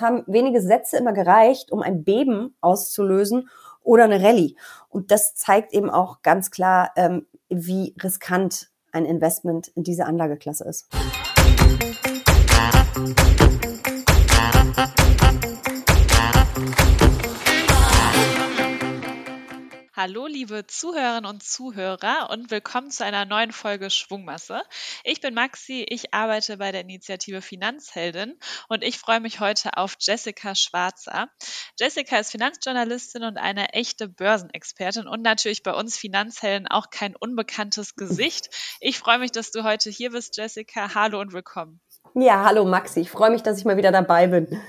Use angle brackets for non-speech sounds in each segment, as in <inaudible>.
haben wenige Sätze immer gereicht, um ein Beben auszulösen oder eine Rallye. Und das zeigt eben auch ganz klar, ähm, wie riskant ein Investment in diese Anlageklasse ist. Hallo, liebe Zuhörerinnen und Zuhörer und willkommen zu einer neuen Folge Schwungmasse. Ich bin Maxi, ich arbeite bei der Initiative Finanzheldin und ich freue mich heute auf Jessica Schwarzer. Jessica ist Finanzjournalistin und eine echte Börsenexpertin und natürlich bei uns Finanzhelden auch kein unbekanntes Gesicht. Ich freue mich, dass du heute hier bist, Jessica. Hallo und willkommen. Ja, hallo Maxi. Ich freue mich, dass ich mal wieder dabei bin.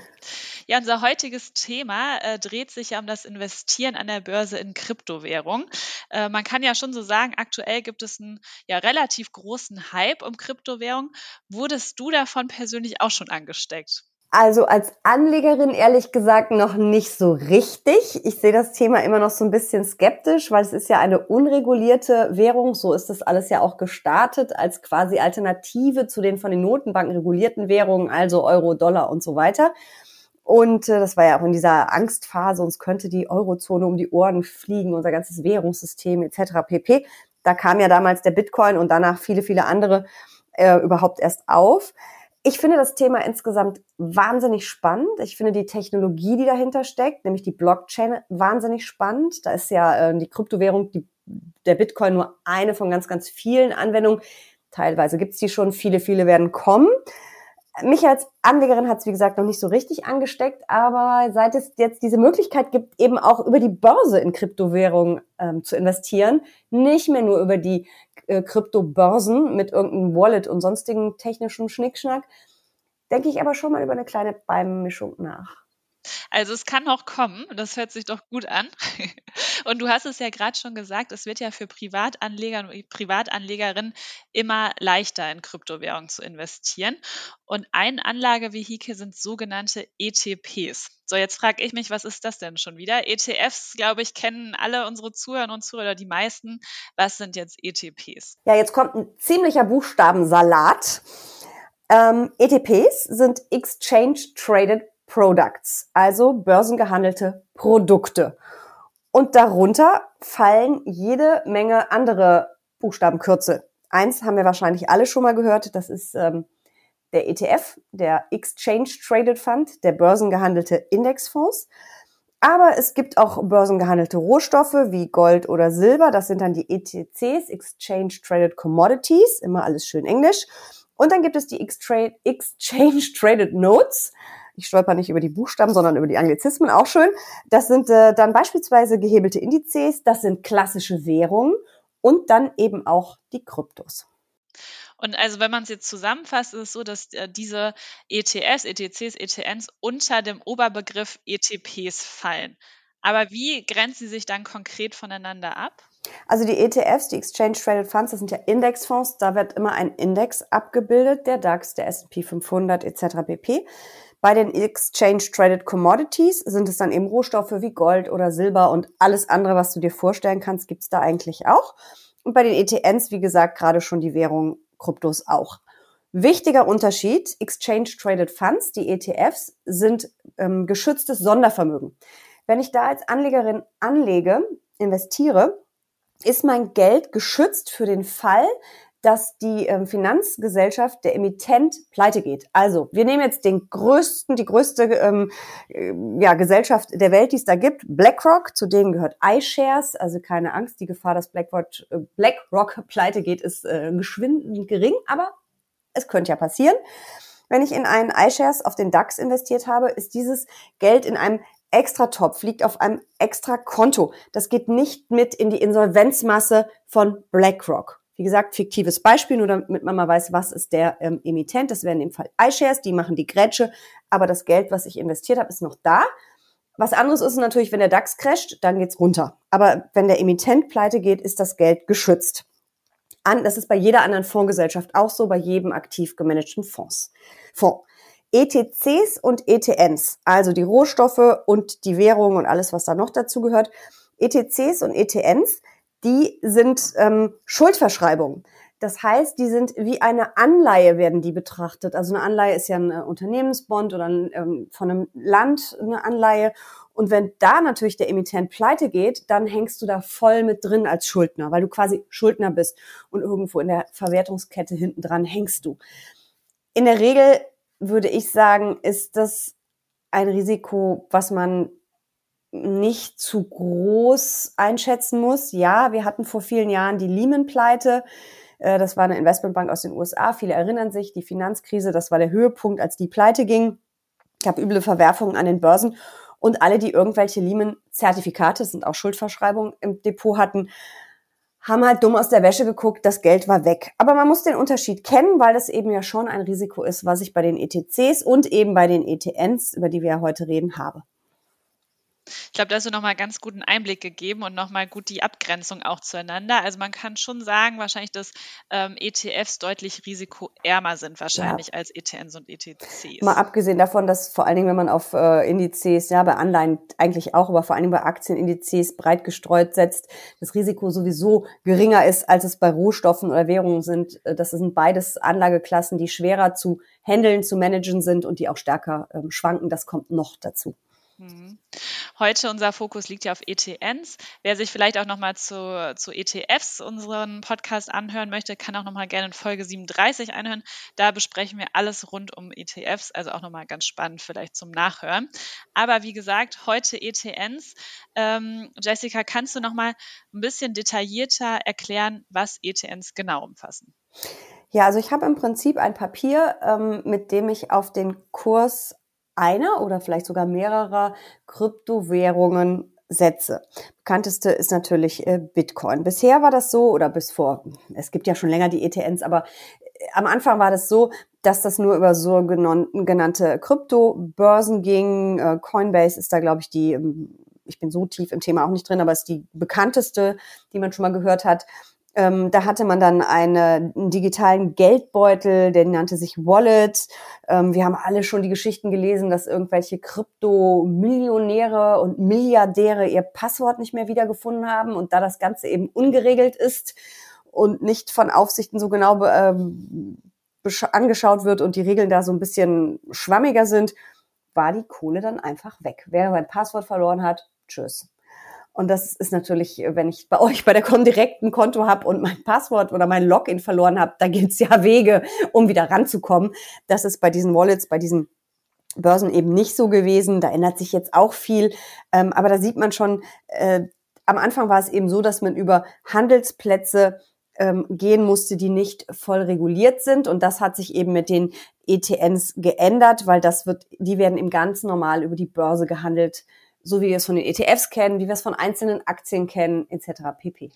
Ja, unser heutiges Thema äh, dreht sich ja um das Investieren an der Börse in Kryptowährung. Äh, man kann ja schon so sagen, aktuell gibt es einen ja, relativ großen Hype um Kryptowährung. Wurdest du davon persönlich auch schon angesteckt? Also als Anlegerin ehrlich gesagt noch nicht so richtig. Ich sehe das Thema immer noch so ein bisschen skeptisch, weil es ist ja eine unregulierte Währung. So ist das alles ja auch gestartet als quasi Alternative zu den von den Notenbanken regulierten Währungen, also Euro, Dollar und so weiter. Und äh, das war ja auch in dieser Angstphase, uns könnte die Eurozone um die Ohren fliegen, unser ganzes Währungssystem etc. pp. Da kam ja damals der Bitcoin und danach viele, viele andere äh, überhaupt erst auf. Ich finde das Thema insgesamt wahnsinnig spannend. Ich finde die Technologie, die dahinter steckt, nämlich die Blockchain, wahnsinnig spannend. Da ist ja äh, die Kryptowährung, die, der Bitcoin nur eine von ganz, ganz vielen Anwendungen. Teilweise gibt's die schon, viele, viele werden kommen. Mich als Anlegerin hat es, wie gesagt, noch nicht so richtig angesteckt, aber seit es jetzt diese Möglichkeit gibt, eben auch über die Börse in Kryptowährungen ähm, zu investieren, nicht mehr nur über die äh, Kryptobörsen mit irgendeinem Wallet und sonstigen technischen Schnickschnack, denke ich aber schon mal über eine kleine Beimischung nach. Also es kann noch kommen, das hört sich doch gut an. <laughs> Und du hast es ja gerade schon gesagt, es wird ja für Privatanleger und Privatanlegerinnen immer leichter in Kryptowährungen zu investieren. Und ein Anlagevehikel sind sogenannte ETPs. So, jetzt frage ich mich, was ist das denn schon wieder? ETFs, glaube ich, kennen alle unsere Zuhörer und Zuhörer, die meisten. Was sind jetzt ETPs? Ja, jetzt kommt ein ziemlicher Buchstabensalat. Ähm, ETPs sind Exchange Traded Products, also börsengehandelte Produkte. Und darunter fallen jede Menge andere Buchstabenkürzel. Eins haben wir wahrscheinlich alle schon mal gehört, das ist ähm, der ETF, der Exchange Traded Fund, der börsengehandelte Indexfonds. Aber es gibt auch börsengehandelte Rohstoffe wie Gold oder Silber. Das sind dann die ETCs, Exchange Traded Commodities, immer alles schön Englisch. Und dann gibt es die Exchange Traded Notes ich stolper nicht über die Buchstaben, sondern über die Anglizismen, auch schön. Das sind äh, dann beispielsweise gehebelte Indizes, das sind klassische Währungen und dann eben auch die Kryptos. Und also wenn man es jetzt zusammenfasst, ist es so, dass äh, diese ETS, ETCs, ETNs unter dem Oberbegriff ETPs fallen. Aber wie grenzen sie sich dann konkret voneinander ab? Also die ETFs, die Exchange Traded Funds, das sind ja Indexfonds, da wird immer ein Index abgebildet, der DAX, der S&P 500 etc. pp. Bei den Exchange Traded Commodities sind es dann eben Rohstoffe wie Gold oder Silber und alles andere, was du dir vorstellen kannst, gibt's da eigentlich auch. Und bei den ETNs, wie gesagt, gerade schon die Währung Kryptos auch. Wichtiger Unterschied, Exchange Traded Funds, die ETFs, sind ähm, geschütztes Sondervermögen. Wenn ich da als Anlegerin anlege, investiere, ist mein Geld geschützt für den Fall, dass die ähm, Finanzgesellschaft, der Emittent, pleite geht. Also, wir nehmen jetzt den größten, die größte ähm, äh, ja, Gesellschaft der Welt, die es da gibt, BlackRock, zu denen gehört iShares, also keine Angst, die Gefahr, dass BlackRock, äh, BlackRock pleite geht, ist äh, geschwind gering, aber es könnte ja passieren. Wenn ich in einen iShares auf den DAX investiert habe, ist dieses Geld in einem extra Topf, liegt auf einem extra Konto. Das geht nicht mit in die Insolvenzmasse von BlackRock. Wie gesagt, fiktives Beispiel, nur damit man mal weiß, was ist der ähm, Emittent. Das wären im Fall iShares, die machen die Grätsche, aber das Geld, was ich investiert habe, ist noch da. Was anderes ist natürlich, wenn der DAX crasht, dann geht's runter. Aber wenn der Emittent pleite geht, ist das Geld geschützt. An, das ist bei jeder anderen Fondsgesellschaft auch so, bei jedem aktiv gemanagten Fonds. Fonds. ETCs und ETNs, also die Rohstoffe und die Währung und alles, was da noch dazu gehört. ETCs und ETNs die sind ähm, Schuldverschreibungen. Das heißt, die sind wie eine Anleihe werden die betrachtet. Also eine Anleihe ist ja ein äh, Unternehmensbond oder ein, ähm, von einem Land eine Anleihe. Und wenn da natürlich der Emittent pleite geht, dann hängst du da voll mit drin als Schuldner, weil du quasi Schuldner bist und irgendwo in der Verwertungskette hinten dran hängst du. In der Regel würde ich sagen, ist das ein Risiko, was man nicht zu groß einschätzen muss. Ja, wir hatten vor vielen Jahren die Lehman-Pleite. Äh, das war eine Investmentbank aus den USA. Viele erinnern sich, die Finanzkrise, das war der Höhepunkt, als die pleite ging. Es gab üble Verwerfungen an den Börsen. Und alle, die irgendwelche Lehman-Zertifikate, sind auch Schuldverschreibungen, im Depot hatten, haben halt dumm aus der Wäsche geguckt, das Geld war weg. Aber man muss den Unterschied kennen, weil das eben ja schon ein Risiko ist, was ich bei den ETCs und eben bei den ETNs, über die wir ja heute reden, habe. Ich glaube, da hast du nochmal ganz guten Einblick gegeben und nochmal gut die Abgrenzung auch zueinander. Also man kann schon sagen, wahrscheinlich, dass ähm, ETFs deutlich risikoärmer sind, wahrscheinlich ja. als ETNs und ETCs. Mal abgesehen davon, dass vor allen Dingen, wenn man auf äh, Indizes, ja, bei Anleihen eigentlich auch, aber vor allen Dingen bei Aktienindizes breit gestreut setzt, das Risiko sowieso geringer ist, als es bei Rohstoffen oder Währungen sind. Äh, das sind beides Anlageklassen, die schwerer zu handeln, zu managen sind und die auch stärker ähm, schwanken. Das kommt noch dazu. Mhm. Heute unser Fokus liegt ja auf ETNs. Wer sich vielleicht auch nochmal zu, zu ETFs unseren Podcast anhören möchte, kann auch nochmal gerne in Folge 37 einhören. Da besprechen wir alles rund um ETFs, also auch nochmal ganz spannend vielleicht zum Nachhören. Aber wie gesagt, heute ETNs. Ähm, Jessica, kannst du nochmal ein bisschen detaillierter erklären, was ETNs genau umfassen? Ja, also ich habe im Prinzip ein Papier, ähm, mit dem ich auf den Kurs einer oder vielleicht sogar mehrerer Kryptowährungen setze. Bekannteste ist natürlich äh, Bitcoin. Bisher war das so, oder bis vor, es gibt ja schon länger die ETNs, aber äh, am Anfang war das so, dass das nur über so genannte Kryptobörsen ging. Äh, Coinbase ist da, glaube ich, die, ähm, ich bin so tief im Thema auch nicht drin, aber ist die bekannteste, die man schon mal gehört hat. Ähm, da hatte man dann eine, einen digitalen Geldbeutel, der nannte sich Wallet. Ähm, wir haben alle schon die Geschichten gelesen, dass irgendwelche Krypto-Millionäre und Milliardäre ihr Passwort nicht mehr wiedergefunden haben und da das Ganze eben ungeregelt ist und nicht von Aufsichten so genau ähm, angeschaut wird und die Regeln da so ein bisschen schwammiger sind, war die Kohle dann einfach weg. Wer sein Passwort verloren hat, tschüss. Und das ist natürlich, wenn ich bei <laughs> euch bei der Comdirect ein Konto habe und mein Passwort oder mein Login verloren habe, da gibt's ja <laughs> Wege, um wieder ranzukommen. Das ist bei diesen Wallets, bei diesen Börsen eben nicht so gewesen. Da ändert sich jetzt auch viel. Ähm, aber da sieht man schon, äh, am Anfang war es eben so, dass man über Handelsplätze ähm, gehen musste, die nicht voll reguliert sind. Und das hat sich eben mit den ETNs geändert, weil das wird, die werden im ganz normal über die Börse gehandelt so wie wir es von den ETFs kennen, wie wir es von einzelnen Aktien kennen, etc. pp.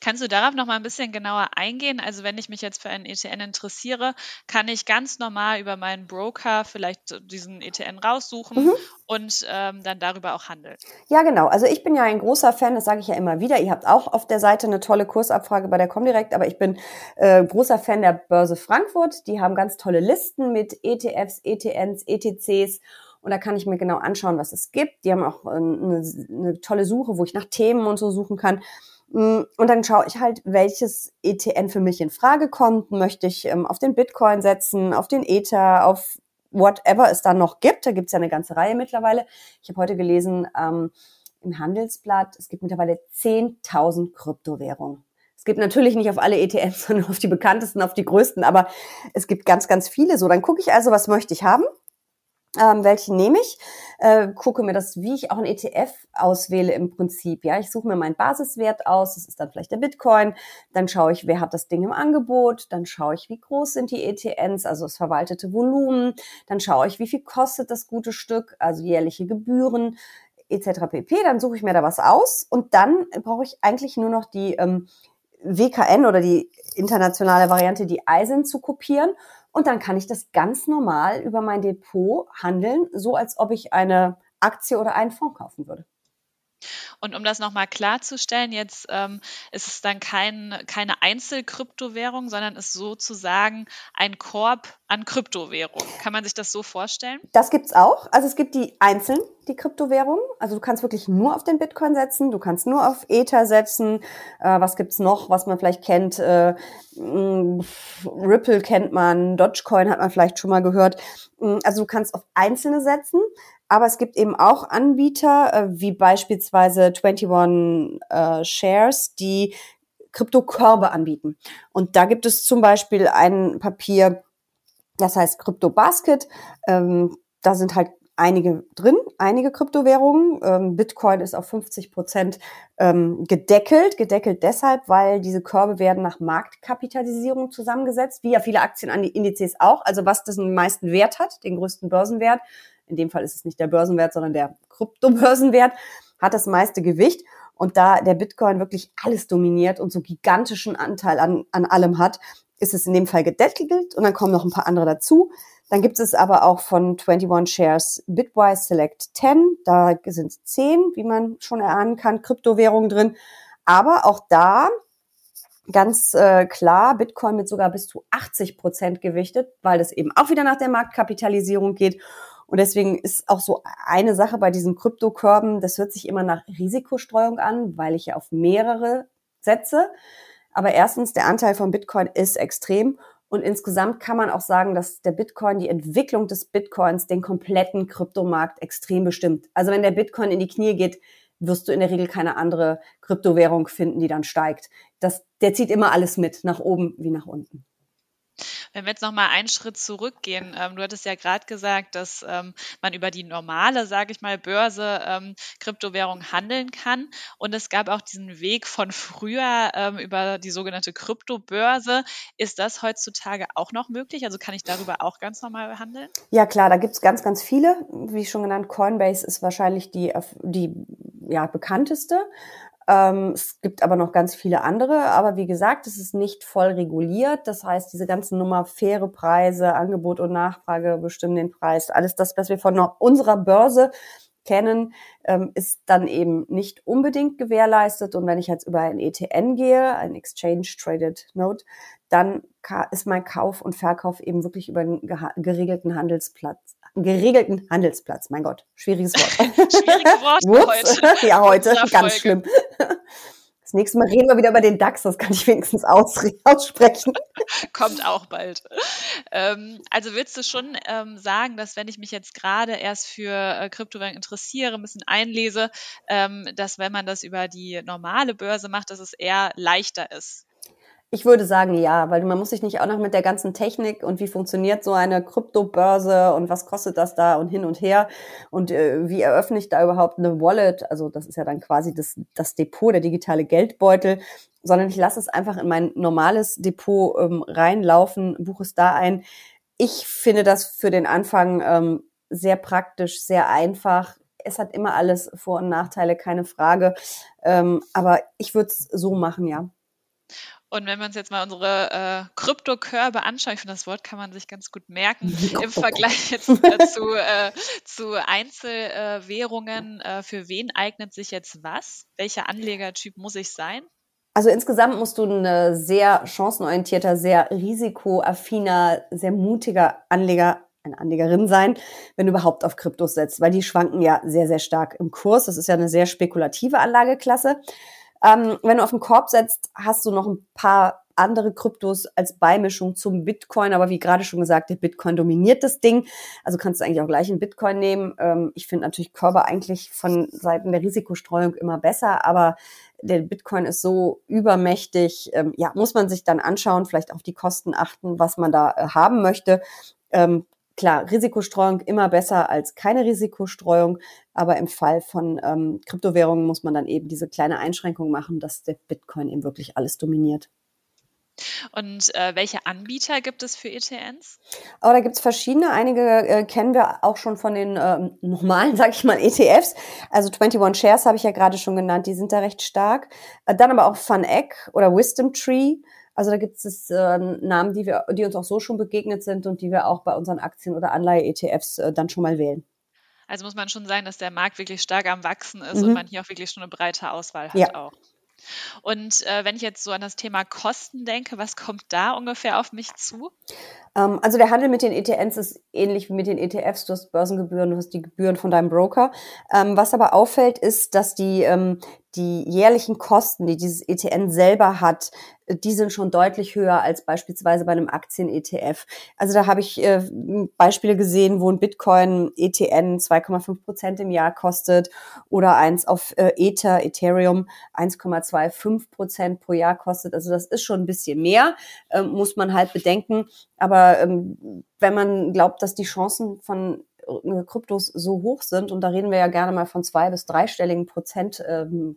Kannst du darauf noch mal ein bisschen genauer eingehen? Also wenn ich mich jetzt für einen ETN interessiere, kann ich ganz normal über meinen Broker vielleicht diesen ETN raussuchen mhm. und ähm, dann darüber auch handeln. Ja, genau. Also ich bin ja ein großer Fan, das sage ich ja immer wieder. Ihr habt auch auf der Seite eine tolle Kursabfrage bei der Comdirect, aber ich bin äh, großer Fan der Börse Frankfurt. Die haben ganz tolle Listen mit ETFs, ETNs, ETCs und da kann ich mir genau anschauen, was es gibt. Die haben auch eine, eine tolle Suche, wo ich nach Themen und so suchen kann. Mm, und dann schaue ich halt, welches ETN für mich in Frage kommt. Möchte ich ähm, auf den Bitcoin setzen, auf den Ether, auf whatever es da noch gibt. Da gibt es ja eine ganze Reihe mittlerweile. Ich habe heute gelesen ähm, im Handelsblatt, es gibt mittlerweile 10.000 Kryptowährungen. Es gibt natürlich nicht auf alle ETNs, <laughs> sondern auf die bekanntesten, auf die größten, aber es gibt ganz, ganz viele so. Dann gucke ich also, was möchte ich haben ähm, welchen nehme ich, äh, gucke mir das, wie ich auch ein ETF auswähle im Prinzip. Ja, ich suche mir meinen Basiswert aus, das ist dann vielleicht der Bitcoin, dann schaue ich, wer hat das Ding im Angebot, dann schaue ich, wie groß sind die ETNs, also das verwaltete Volumen, dann schaue ich, wie viel kostet das gute Stück, also jährliche Gebühren etc. pp. Dann suche ich mir da was aus und dann brauche ich eigentlich nur noch die ähm, WKN oder die internationale Variante, die ISIN zu kopieren und dann kann ich das ganz normal über mein Depot handeln, so als ob ich eine Aktie oder einen Fonds kaufen würde. Und um das nochmal klarzustellen, jetzt ähm, ist es dann kein, keine Einzelkryptowährung, sondern ist sozusagen ein Korb an Kryptowährungen. Kann man sich das so vorstellen? Das gibt's auch. Also es gibt die einzelnen die Kryptowährung. Also du kannst wirklich nur auf den Bitcoin setzen, du kannst nur auf Ether setzen. Äh, was gibt's noch, was man vielleicht kennt? Äh, mm, Ripple kennt man, Dogecoin hat man vielleicht schon mal gehört. Mm, also du kannst auf einzelne setzen, aber es gibt eben auch Anbieter, äh, wie beispielsweise 21 äh, Shares, die Kryptokörbe anbieten. Und da gibt es zum Beispiel ein Papier, das heißt Crypto Basket. Ähm, da sind halt einige drin, einige Kryptowährungen. Ähm, Bitcoin ist auf 50 Prozent ähm, gedeckelt. Gedeckelt deshalb, weil diese Körbe werden nach Marktkapitalisierung zusammengesetzt, wie ja viele Aktienindizes auch. Also was das den meisten Wert hat, den größten Börsenwert. In dem Fall ist es nicht der Börsenwert, sondern der Kryptobörsenwert, hat das meiste Gewicht. Und da der Bitcoin wirklich alles dominiert und so gigantischen Anteil an, an allem hat, ist es in dem Fall gedeckelt und dann kommen noch ein paar andere dazu. Dann gibt es aber auch von 21 Shares Bitwise Select 10. Da sind 10, wie man schon erahnen kann, Kryptowährungen drin. Aber auch da ganz äh, klar Bitcoin mit sogar bis zu 80 Prozent gewichtet, weil das eben auch wieder nach der Marktkapitalisierung geht. Und deswegen ist auch so eine Sache bei diesen Kryptokörben, das hört sich immer nach Risikostreuung an, weil ich ja auf mehrere setze. Aber erstens, der Anteil von Bitcoin ist extrem und insgesamt kann man auch sagen, dass der Bitcoin, die Entwicklung des Bitcoins den kompletten Kryptomarkt extrem bestimmt. Also wenn der Bitcoin in die Knie geht, wirst du in der Regel keine andere Kryptowährung finden, die dann steigt. Das, der zieht immer alles mit, nach oben wie nach unten. Wenn wir jetzt noch mal einen Schritt zurückgehen, ähm, du hattest ja gerade gesagt, dass ähm, man über die normale, sage ich mal, Börse ähm, Kryptowährung handeln kann. Und es gab auch diesen Weg von früher ähm, über die sogenannte Kryptobörse. Ist das heutzutage auch noch möglich? Also kann ich darüber auch ganz normal handeln? Ja klar, da gibt es ganz, ganz viele. Wie schon genannt, Coinbase ist wahrscheinlich die, die ja, bekannteste. Ähm, es gibt aber noch ganz viele andere. Aber wie gesagt, es ist nicht voll reguliert. Das heißt, diese ganzen Nummer faire Preise, Angebot und Nachfrage bestimmen den Preis. Alles das, was wir von unserer Börse kennen, ähm, ist dann eben nicht unbedingt gewährleistet. Und wenn ich jetzt über ein ETN gehe, ein Exchange Traded Note, dann ist mein Kauf und Verkauf eben wirklich über einen geregelten Handelsplatz geregelten Handelsplatz. Mein Gott, schwieriges Wort. <laughs> Schwieriges Wort <laughs> heute. <laughs> ja, heute, ganz schlimm. Nächste Mal reden wir wieder über den DAX, das kann ich wenigstens aus, <laughs> aussprechen. Kommt auch bald. Ähm, also willst du schon ähm, sagen, dass wenn ich mich jetzt gerade erst für äh, Kryptowährungen interessiere, ein bisschen einlese, ähm, dass wenn man das über die normale Börse macht, dass es eher leichter ist? Ich würde sagen, ja, weil man muss sich nicht auch noch mit der ganzen Technik und wie funktioniert so eine Kryptobörse und was kostet das da und hin und her und äh, wie eröffne ich da überhaupt eine Wallet, also das ist ja dann quasi das, das Depot, der digitale Geldbeutel, sondern ich lasse es einfach in mein normales Depot ähm, reinlaufen, buche es da ein. Ich finde das für den Anfang ähm, sehr praktisch, sehr einfach. Es hat immer alles Vor- und Nachteile, keine Frage. Ähm, aber ich würde es so machen, ja. Und wenn wir uns jetzt mal unsere äh, Kryptokörbe anschauen, ich finde, das Wort kann man sich ganz gut merken, <laughs> im Vergleich jetzt äh, <laughs> zu, äh, zu Einzelwährungen, äh, für wen eignet sich jetzt was? Welcher Anlegertyp muss ich sein? Also insgesamt musst du ein sehr chancenorientierter, sehr risikoaffiner, sehr mutiger Anleger eine Anlegerin sein, wenn du überhaupt auf Kryptos setzt, weil die schwanken ja sehr, sehr stark im Kurs. Das ist ja eine sehr spekulative Anlageklasse. Ähm, wenn du auf den Korb setzt, hast du noch ein paar andere Kryptos als Beimischung zum Bitcoin. Aber wie gerade schon gesagt, der Bitcoin dominiert das Ding. Also kannst du eigentlich auch gleich einen Bitcoin nehmen. Ähm, ich finde natürlich Körper eigentlich von Seiten der Risikostreuung immer besser, aber der Bitcoin ist so übermächtig. Ähm, ja, muss man sich dann anschauen, vielleicht auf die Kosten achten, was man da äh, haben möchte. Ähm, klar, Risikostreuung immer besser als keine Risikostreuung, aber im Fall von ähm, Kryptowährungen muss man dann eben diese kleine Einschränkung machen, dass der Bitcoin eben wirklich alles dominiert. Und äh, welche Anbieter gibt es für ETNs? Oh, da gibt es verschiedene. Einige äh, kennen wir auch schon von den ähm, normalen, <laughs> sag ich mal, ETFs. Also 21 Shares habe ich ja gerade schon genannt, die sind da recht stark. Äh, dann aber auch FunEgg oder Wisdom Tree. Also da gibt es äh, Namen, die wir, die uns auch so schon begegnet sind und die wir auch bei unseren Aktien- oder Anleihe-ETFs äh, dann schon mal wählen. Also muss man schon sagen, dass der Markt wirklich stark am Wachsen ist mhm. und man hier auch wirklich schon eine breite Auswahl hat ja. auch. Und äh, wenn ich jetzt so an das Thema Kosten denke, was kommt da ungefähr auf mich zu? Ähm, also der Handel mit den ETNs ist ähnlich wie mit den ETFs. Du hast Börsengebühren, du hast die Gebühren von deinem Broker. Ähm, was aber auffällt, ist, dass die, ähm, die jährlichen Kosten, die dieses ETN selber hat, die sind schon deutlich höher als beispielsweise bei einem Aktien-ETF. Also da habe ich äh, Beispiele gesehen, wo ein Bitcoin-ETN 2,5 Prozent im Jahr kostet oder eins auf äh, Ether, Ethereum 1,25 Prozent pro Jahr kostet. Also das ist schon ein bisschen mehr, äh, muss man halt bedenken. Aber ähm, wenn man glaubt, dass die Chancen von äh, Kryptos so hoch sind, und da reden wir ja gerne mal von zwei bis dreistelligen Prozent ähm,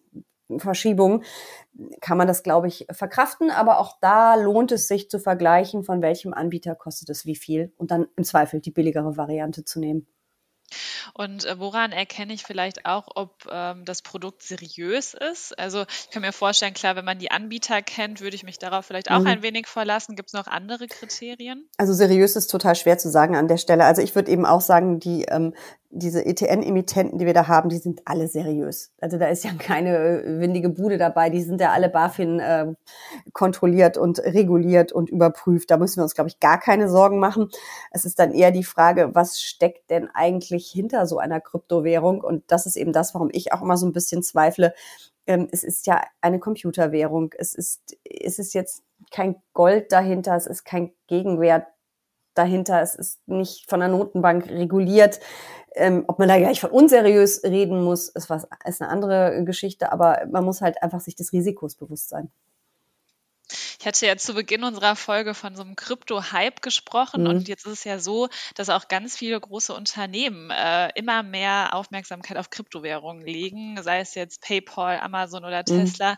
kann man das, glaube ich, verkraften. Aber auch da lohnt es sich zu vergleichen, von welchem Anbieter kostet es wie viel und dann im Zweifel die billigere Variante zu nehmen. Und äh, woran erkenne ich vielleicht auch, ob ähm, das Produkt seriös ist? Also ich kann mir vorstellen, klar, wenn man die Anbieter kennt, würde ich mich darauf vielleicht auch mhm. ein wenig verlassen. Gibt es noch andere Kriterien? Also seriös ist total schwer zu sagen an der Stelle. Also ich würde eben auch sagen, die ähm, diese ETN-Emittenten, die wir da haben, die sind alle seriös. Also da ist ja keine äh, windige Bude dabei. Die sind ja alle BaFin äh, kontrolliert und reguliert und überprüft. Da müssen wir uns, glaube ich, gar keine Sorgen machen. Es ist dann eher die Frage, was steckt denn eigentlich hinter so einer Kryptowährung? Und das ist eben das, warum ich auch immer so ein bisschen zweifle. Ähm, es ist ja eine Computerwährung. Es ist, es ist jetzt kein Gold dahinter. Es ist kein Gegenwert dahinter. Es ist nicht von der Notenbank reguliert. Ähm, ob man da gleich von unseriös reden muss, ist was, ist eine andere Geschichte, aber man muss halt einfach sich des Risikos bewusst sein. Ich hatte ja zu Beginn unserer Folge von so einem Krypto-Hype gesprochen mhm. und jetzt ist es ja so, dass auch ganz viele große Unternehmen äh, immer mehr Aufmerksamkeit auf Kryptowährungen legen, sei es jetzt PayPal, Amazon oder mhm. Tesla. Mhm.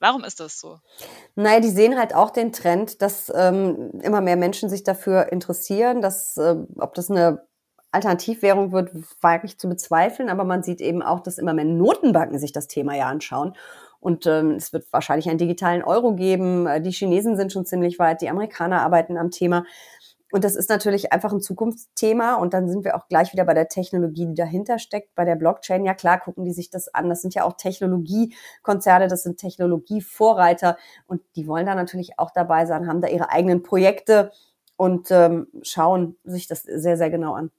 Warum ist das so? Naja, die sehen halt auch den Trend, dass ähm, immer mehr Menschen sich dafür interessieren, dass äh, ob das eine Alternativwährung wird, wage ich zu bezweifeln, aber man sieht eben auch, dass immer mehr Notenbanken sich das Thema ja anschauen. Und ähm, es wird wahrscheinlich einen digitalen Euro geben. Äh, die Chinesen sind schon ziemlich weit, die Amerikaner arbeiten am Thema. Und das ist natürlich einfach ein Zukunftsthema. Und dann sind wir auch gleich wieder bei der Technologie, die dahinter steckt, bei der Blockchain. Ja klar, gucken die sich das an. Das sind ja auch Technologiekonzerne, das sind Technologievorreiter. Und die wollen da natürlich auch dabei sein, haben da ihre eigenen Projekte und ähm, schauen sich das sehr, sehr genau an.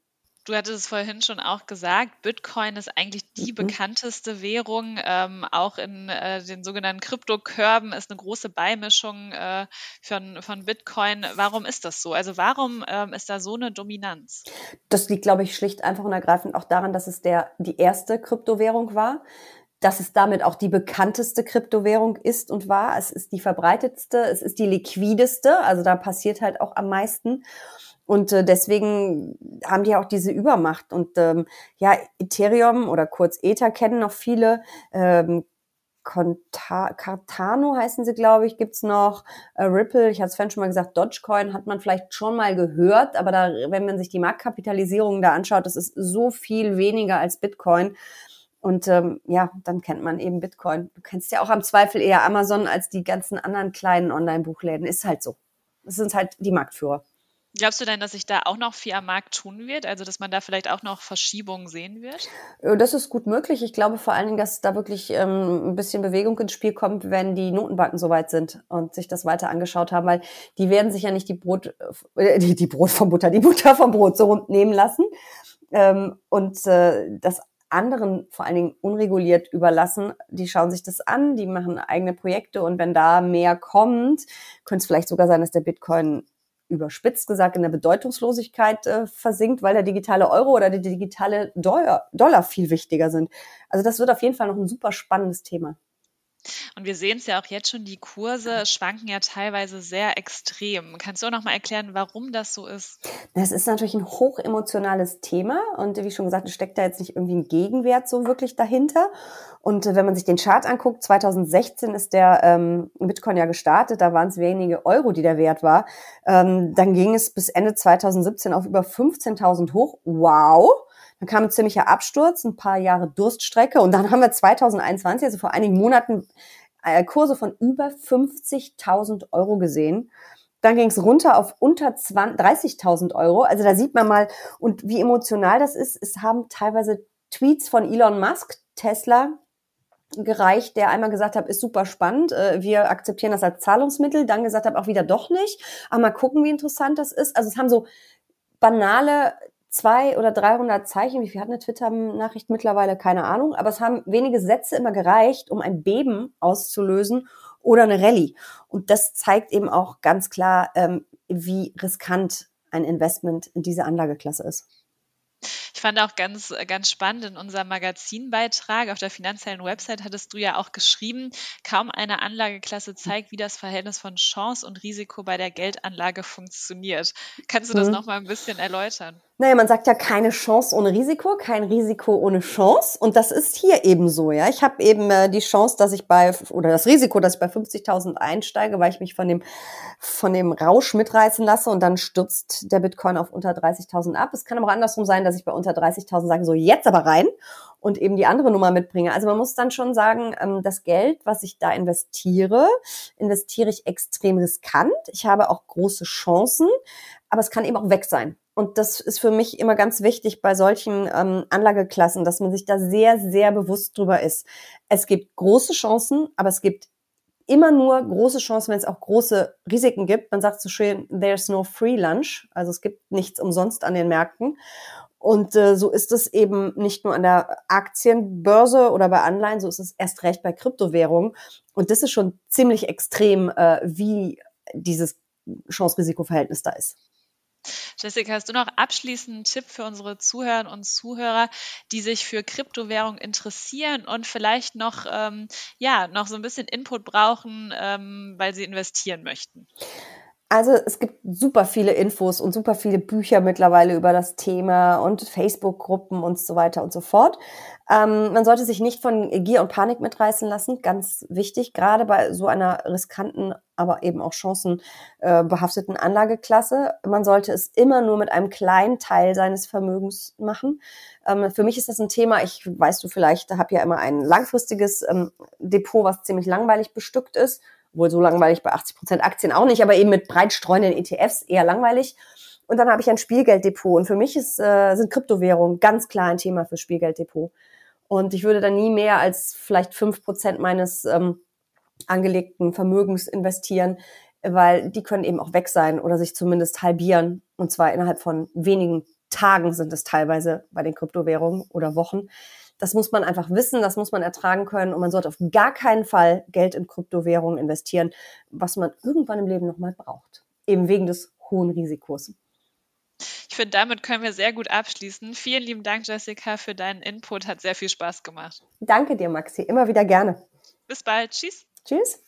Du hattest es vorhin schon auch gesagt, Bitcoin ist eigentlich die mhm. bekannteste Währung. Ähm, auch in äh, den sogenannten Kryptokörben ist eine große Beimischung äh, von, von Bitcoin. Warum ist das so? Also warum ähm, ist da so eine Dominanz? Das liegt, glaube ich, schlicht einfach und ergreifend auch daran, dass es der, die erste Kryptowährung war dass es damit auch die bekannteste Kryptowährung ist und war. Es ist die verbreitetste, es ist die liquideste, also da passiert halt auch am meisten. Und äh, deswegen haben die auch diese Übermacht. Und ähm, ja, Ethereum oder kurz Ether kennen noch viele. Ähm, Conta Cardano heißen sie, glaube ich, gibt's noch. Äh, Ripple, ich hatte es vorhin schon mal gesagt, Dogecoin hat man vielleicht schon mal gehört, aber da, wenn man sich die Marktkapitalisierung da anschaut, das ist so viel weniger als Bitcoin. Und ähm, ja, dann kennt man eben Bitcoin. Du kennst ja auch am Zweifel eher Amazon als die ganzen anderen kleinen Online-Buchläden. Ist halt so. Das sind halt die Marktführer. Glaubst du denn, dass sich da auch noch viel am Markt tun wird? Also, dass man da vielleicht auch noch Verschiebungen sehen wird? Äh, das ist gut möglich. Ich glaube vor allen Dingen, dass da wirklich ähm, ein bisschen Bewegung ins Spiel kommt, wenn die Notenbanken soweit sind und sich das weiter angeschaut haben, weil die werden sich ja nicht die Brot, äh, <laughs> die, die Brot vom Butter, die Butter vom Brot so rund nehmen lassen. Ähm, und äh, das anderen vor allen Dingen unreguliert überlassen. Die schauen sich das an, die machen eigene Projekte und wenn da mehr kommt, könnte es vielleicht sogar sein, dass der Bitcoin überspitzt gesagt in der Bedeutungslosigkeit äh, versinkt, weil der digitale Euro oder der digitale Dollar, Dollar viel wichtiger sind. Also das wird auf jeden Fall noch ein super spannendes Thema. Und wir sehen es ja auch jetzt schon, die Kurse schwanken ja teilweise sehr extrem. Kannst du auch noch mal erklären, warum das so ist? Das ist natürlich ein hochemotionales Thema und wie schon gesagt, steckt da jetzt nicht irgendwie ein Gegenwert so wirklich dahinter. Und äh, wenn man sich den Chart anguckt, 2016 ist der ähm, Bitcoin ja gestartet, da waren es wenige Euro, die der Wert war. Ähm, dann ging es bis Ende 2017 auf über 15.000 hoch. Wow! Dann kam ein ziemlicher Absturz, ein paar Jahre Durststrecke und dann haben wir 2021, also vor einigen Monaten, äh, Kurse von über 50.000 Euro gesehen. Dann ging es runter auf unter 30.000 Euro. Also da sieht man mal, und wie emotional das ist. Es haben teilweise Tweets von Elon Musk, Tesla, gereicht, der einmal gesagt hat, ist super spannend, äh, wir akzeptieren das als Zahlungsmittel, dann gesagt hat, auch wieder doch nicht, aber mal gucken, wie interessant das ist. Also es haben so banale zwei oder 300 Zeichen, wie viel hat eine Twitter-Nachricht mittlerweile, keine Ahnung, aber es haben wenige Sätze immer gereicht, um ein Beben auszulösen oder eine Rallye. Und das zeigt eben auch ganz klar, ähm, wie riskant ein Investment in diese Anlageklasse ist. Ich fand auch ganz, ganz spannend in unserem Magazinbeitrag auf der finanziellen Website hattest du ja auch geschrieben, kaum eine Anlageklasse zeigt, wie das Verhältnis von Chance und Risiko bei der Geldanlage funktioniert. Kannst du das mhm. noch mal ein bisschen erläutern? Naja, man sagt ja keine Chance ohne Risiko, kein Risiko ohne Chance. Und das ist hier eben so, ja. Ich habe eben äh, die Chance, dass ich bei, oder das Risiko, dass ich bei 50.000 einsteige, weil ich mich von dem, von dem Rausch mitreißen lasse und dann stürzt der Bitcoin auf unter 30.000 ab. Es kann aber auch andersrum sein, dass ich bei unter 30.000 sage, so jetzt aber rein und eben die andere Nummer mitbringe. Also man muss dann schon sagen, ähm, das Geld, was ich da investiere, investiere ich extrem riskant. Ich habe auch große Chancen, aber es kann eben auch weg sein. Und das ist für mich immer ganz wichtig bei solchen ähm, Anlageklassen, dass man sich da sehr, sehr bewusst drüber ist. Es gibt große Chancen, aber es gibt immer nur große Chancen, wenn es auch große Risiken gibt. Man sagt so schön, there's no free lunch. Also es gibt nichts umsonst an den Märkten. Und äh, so ist es eben nicht nur an der Aktienbörse oder bei Anleihen, so ist es erst recht bei Kryptowährungen. Und das ist schon ziemlich extrem, äh, wie dieses Chance-Risiko-Verhältnis da ist. Jessica, hast du noch abschließend einen Tipp für unsere Zuhörerinnen und Zuhörer, die sich für Kryptowährung interessieren und vielleicht noch, ähm, ja, noch so ein bisschen Input brauchen, ähm, weil sie investieren möchten? Also es gibt super viele Infos und super viele Bücher mittlerweile über das Thema und Facebook-Gruppen und so weiter und so fort. Ähm, man sollte sich nicht von Gier und Panik mitreißen lassen, ganz wichtig, gerade bei so einer riskanten, aber eben auch chancenbehafteten äh, Anlageklasse. Man sollte es immer nur mit einem kleinen Teil seines Vermögens machen. Ähm, für mich ist das ein Thema, ich weißt du vielleicht, da habe ja immer ein langfristiges ähm, Depot, was ziemlich langweilig bestückt ist wohl so langweilig bei 80 Prozent Aktien auch nicht, aber eben mit breit streuenden ETFs eher langweilig. Und dann habe ich ein Spielgelddepot. Und für mich ist, äh, sind Kryptowährungen ganz klar ein Thema für Spielgelddepot. Und ich würde da nie mehr als vielleicht fünf Prozent meines ähm, angelegten Vermögens investieren, weil die können eben auch weg sein oder sich zumindest halbieren. Und zwar innerhalb von wenigen Tagen sind es teilweise bei den Kryptowährungen oder Wochen. Das muss man einfach wissen, das muss man ertragen können und man sollte auf gar keinen Fall Geld in Kryptowährungen investieren, was man irgendwann im Leben nochmal braucht. Eben wegen des hohen Risikos. Ich finde, damit können wir sehr gut abschließen. Vielen lieben Dank, Jessica, für deinen Input. Hat sehr viel Spaß gemacht. Danke dir, Maxi. Immer wieder gerne. Bis bald. Tschüss. Tschüss.